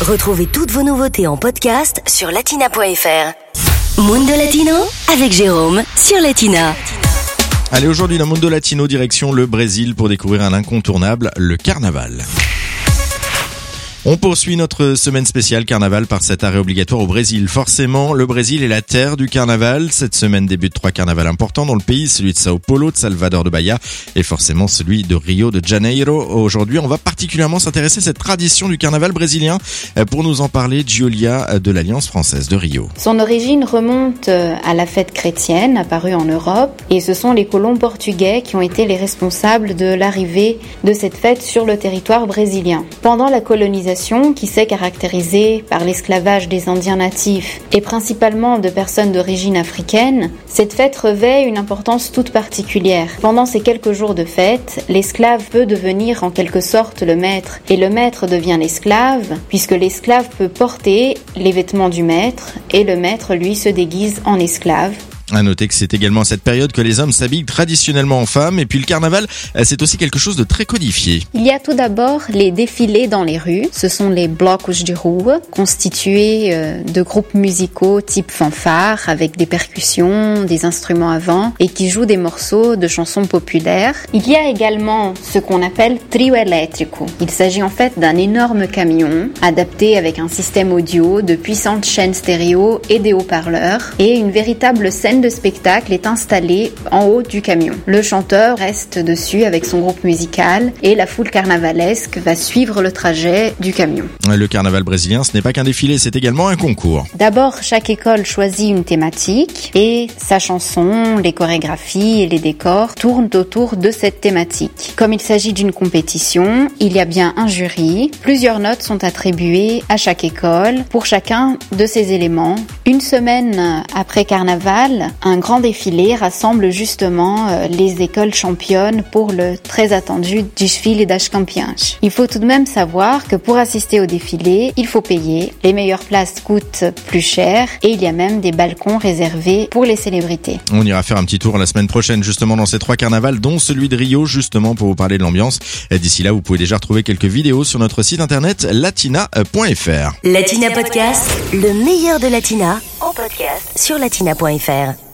Retrouvez toutes vos nouveautés en podcast sur latina.fr. Mundo Latino avec Jérôme sur Latina. Allez, aujourd'hui, dans Mundo Latino, direction le Brésil pour découvrir un incontournable, le carnaval. On poursuit notre semaine spéciale carnaval par cet arrêt obligatoire au Brésil. Forcément, le Brésil est la terre du carnaval. Cette semaine débute trois carnavals importants dans le pays, celui de Sao Paulo, de Salvador de Bahia et forcément celui de Rio de Janeiro. Aujourd'hui, on va particulièrement s'intéresser à cette tradition du carnaval brésilien. Pour nous en parler, Giulia de l'Alliance française de Rio. Son origine remonte à la fête chrétienne apparue en Europe et ce sont les colons portugais qui ont été les responsables de l'arrivée de cette fête sur le territoire brésilien. Pendant la colonisation, qui s'est caractérisée par l'esclavage des Indiens natifs et principalement de personnes d'origine africaine, cette fête revêt une importance toute particulière. Pendant ces quelques jours de fête, l'esclave peut devenir en quelque sorte le maître et le maître devient l'esclave puisque l'esclave peut porter les vêtements du maître et le maître lui se déguise en esclave à noter que c'est également à cette période que les hommes s'habillent traditionnellement en femmes et puis le carnaval, euh, c'est aussi quelque chose de très codifié. Il y a tout d'abord les défilés dans les rues. Ce sont les blocos de rue constitués euh, de groupes musicaux type fanfare avec des percussions, des instruments à vent et qui jouent des morceaux de chansons populaires. Il y a également ce qu'on appelle trio eléctrico. Il s'agit en fait d'un énorme camion adapté avec un système audio, de puissantes chaînes stéréo et des haut-parleurs et une véritable scène de spectacle est installée en haut du camion. Le chanteur reste dessus avec son groupe musical et la foule carnavalesque va suivre le trajet du camion. Le carnaval brésilien, ce n'est pas qu'un défilé, c'est également un concours. D'abord, chaque école choisit une thématique et sa chanson, les chorégraphies et les décors tournent autour de cette thématique. Comme il s'agit d'une compétition, il y a bien un jury. Plusieurs notes sont attribuées à chaque école pour chacun de ces éléments. Une semaine après carnaval, un grand défilé rassemble justement euh, les écoles championnes pour le très attendu Desfile das Campeãs. Il faut tout de même savoir que pour assister au défilé, il faut payer. Les meilleures places coûtent plus cher et il y a même des balcons réservés pour les célébrités. On ira faire un petit tour la semaine prochaine justement dans ces trois carnavals, dont celui de Rio justement pour vous parler de l'ambiance. D'ici là, vous pouvez déjà retrouver quelques vidéos sur notre site internet latina.fr. Latina Podcast, le meilleur de Latina sur latina.fr.